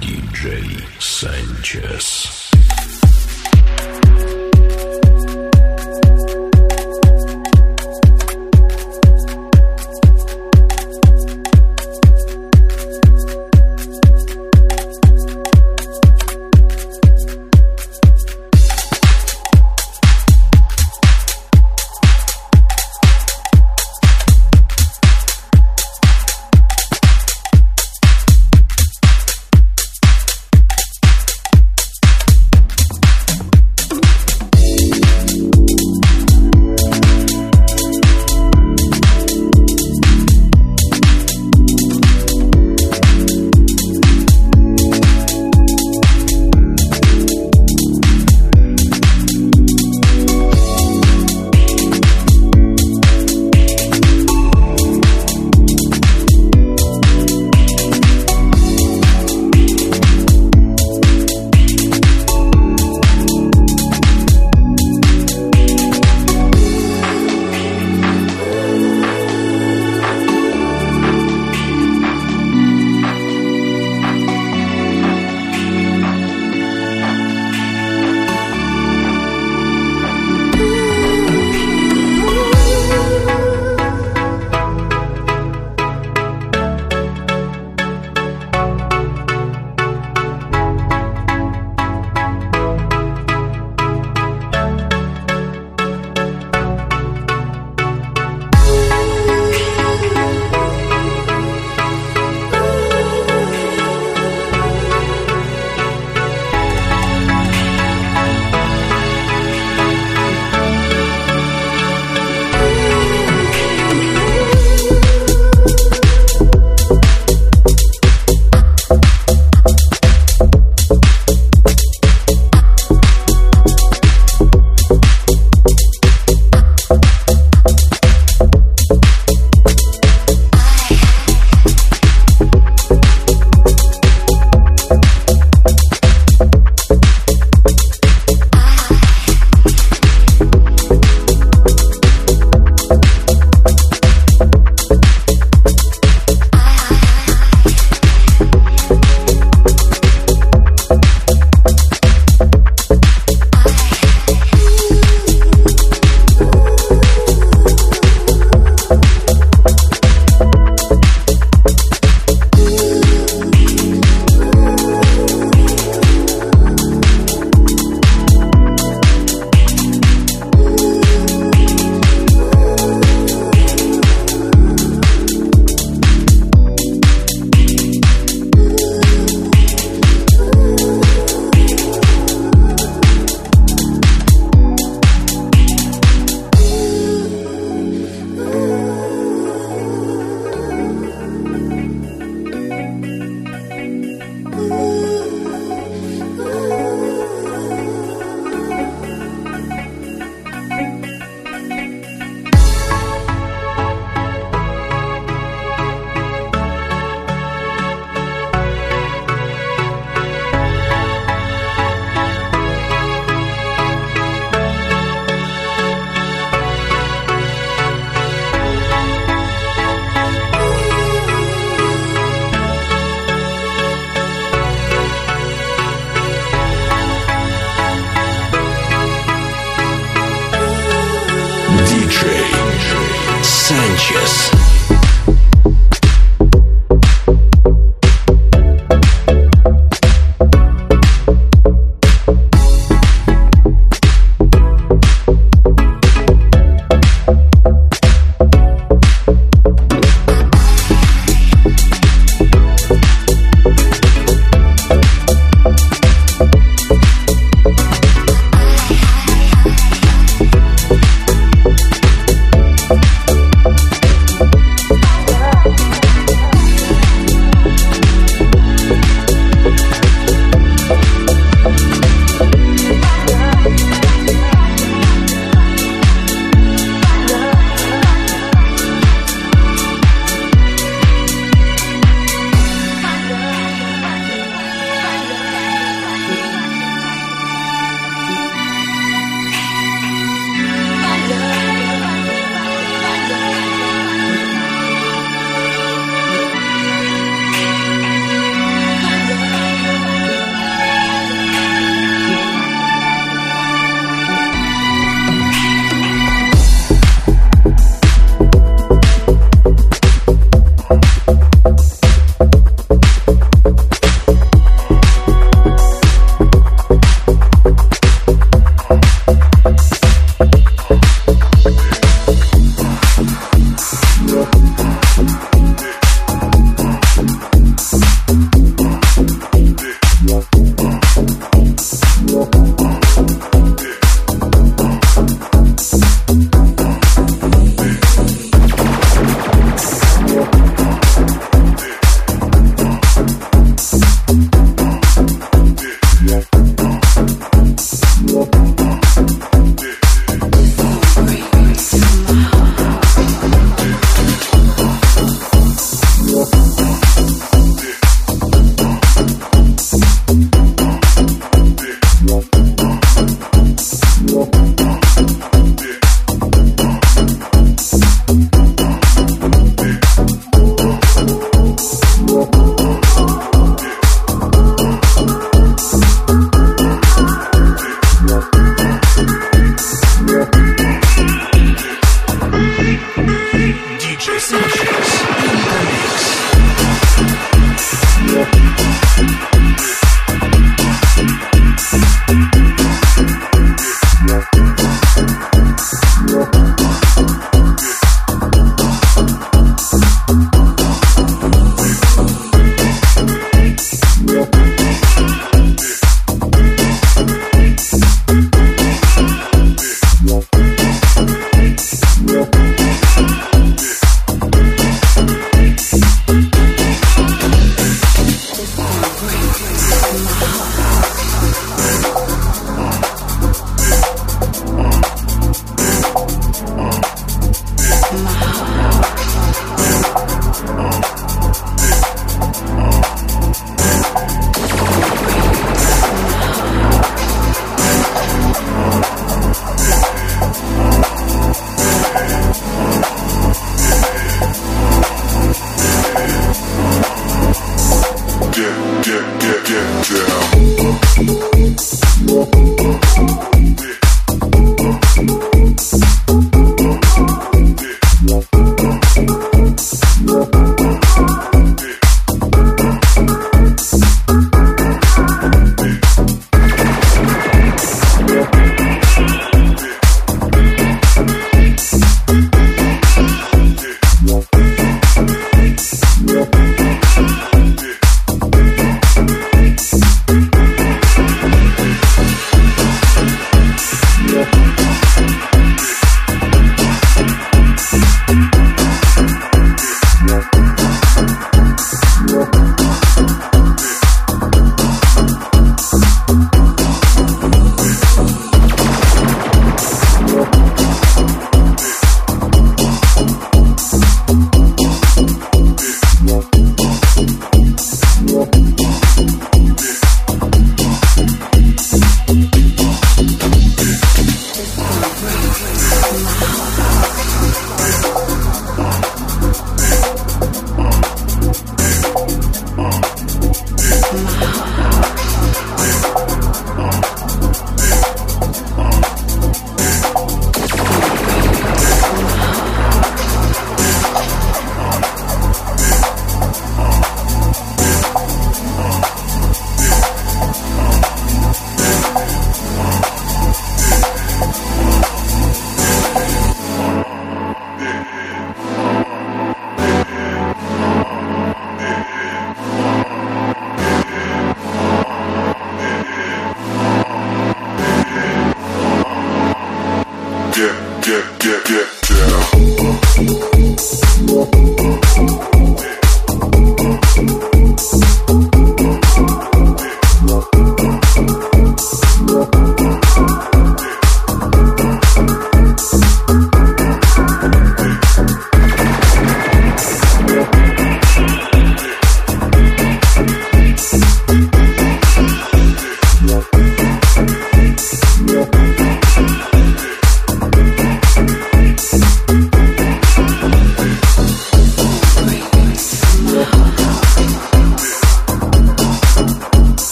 DJ Sánchez.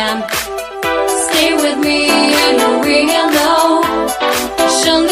am. Stay with me and we will know. She'll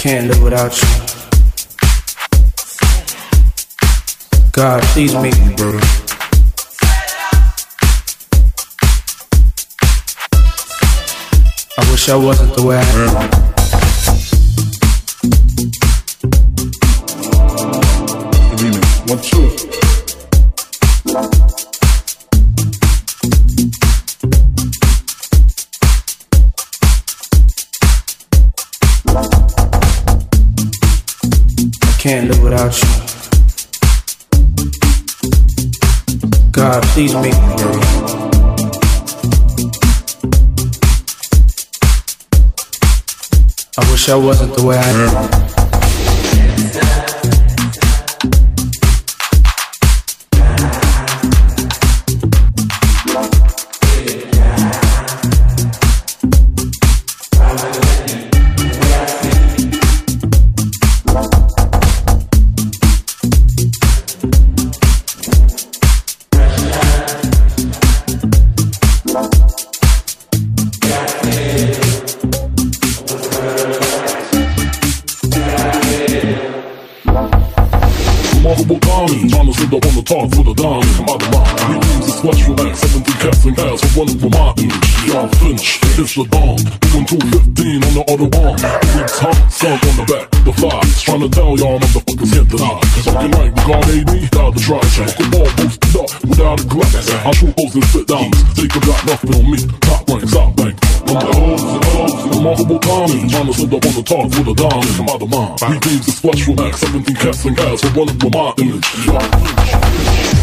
Can't live without you. God, please make me, bro. I wish I wasn't the way I am. without you. God, please make me know. I wish I wasn't the way I am. I'ma down y'all motherfuckers hit the line. Talking like Regard AD, Down the dry track. Come on, boosted up without a glass. I shoot hoes and sit down. Take a got nothing on me. Top rank, top bank. I'm the hoes and hoes. Remarkable timing. Tryna sit up on the top with a diamond. I'm out of mind. Three games is flush from Mac. 17 cats and guys for one of my image.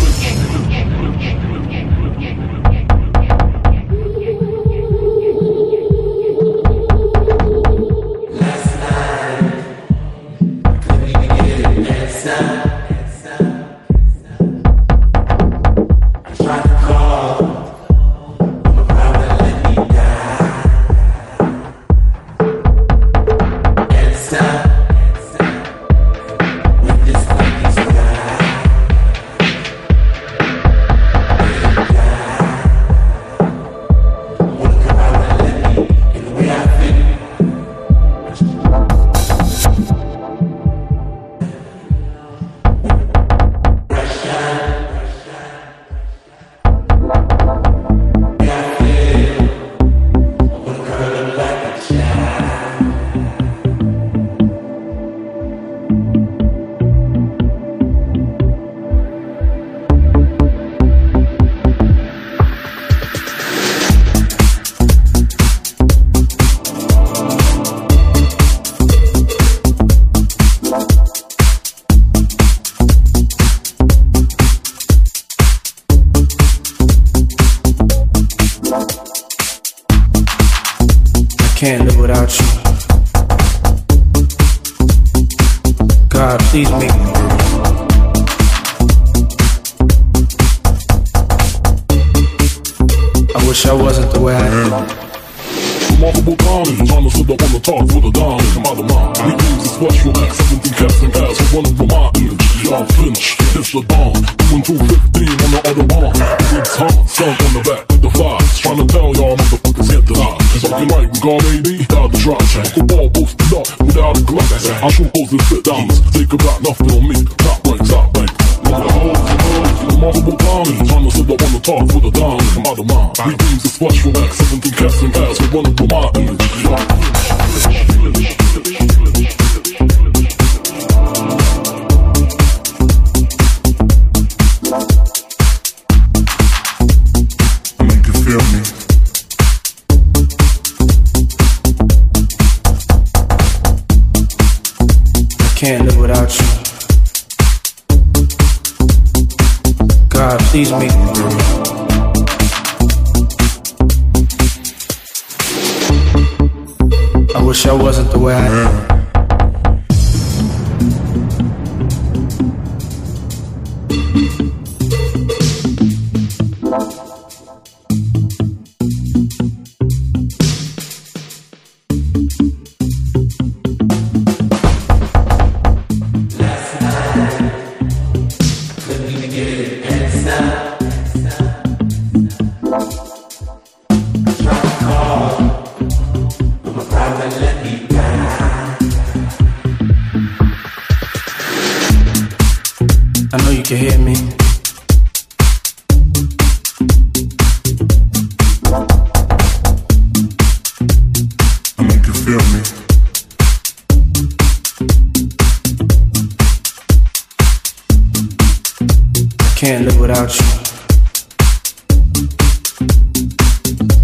without you.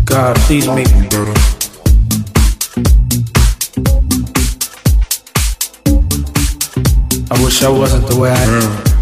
God, please make me better. I wish I wasn't the way I am.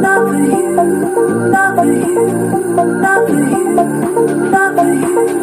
Love you, love you, love you, love you.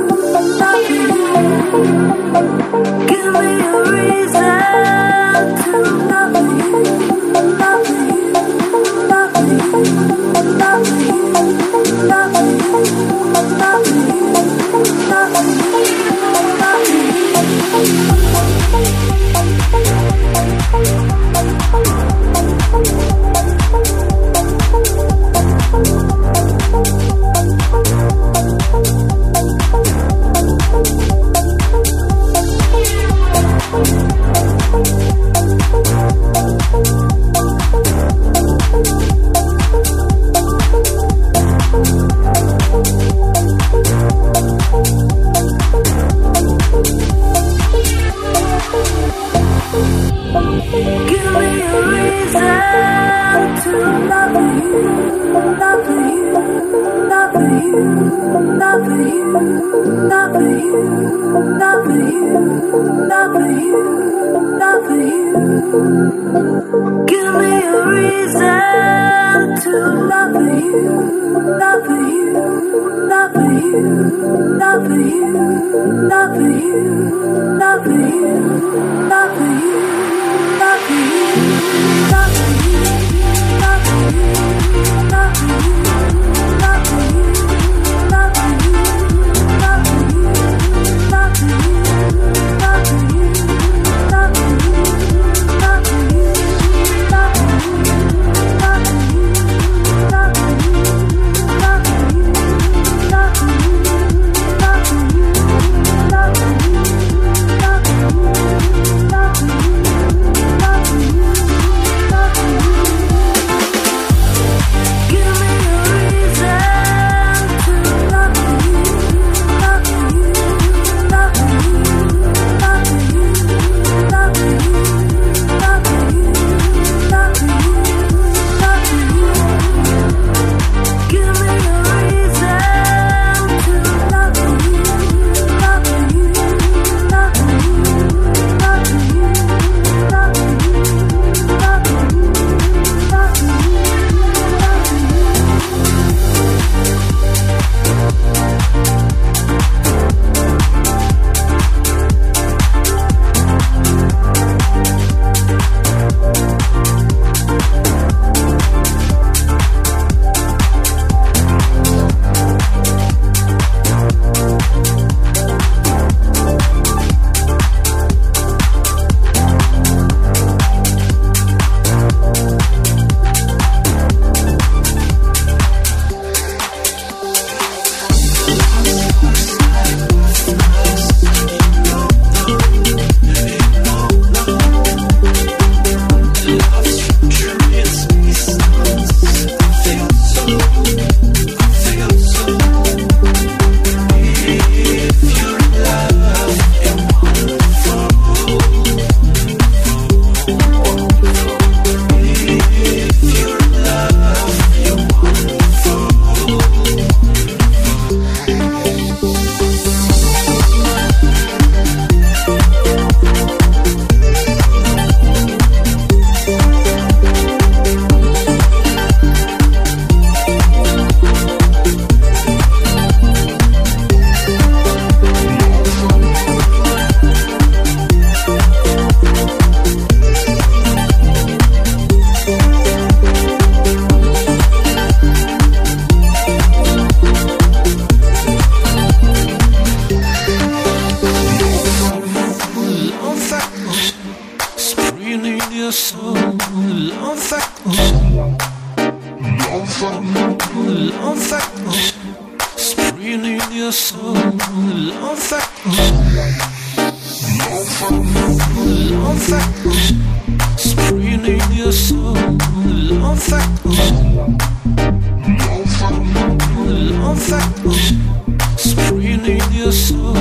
Spraying your soul.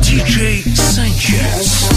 DJ Sanchez.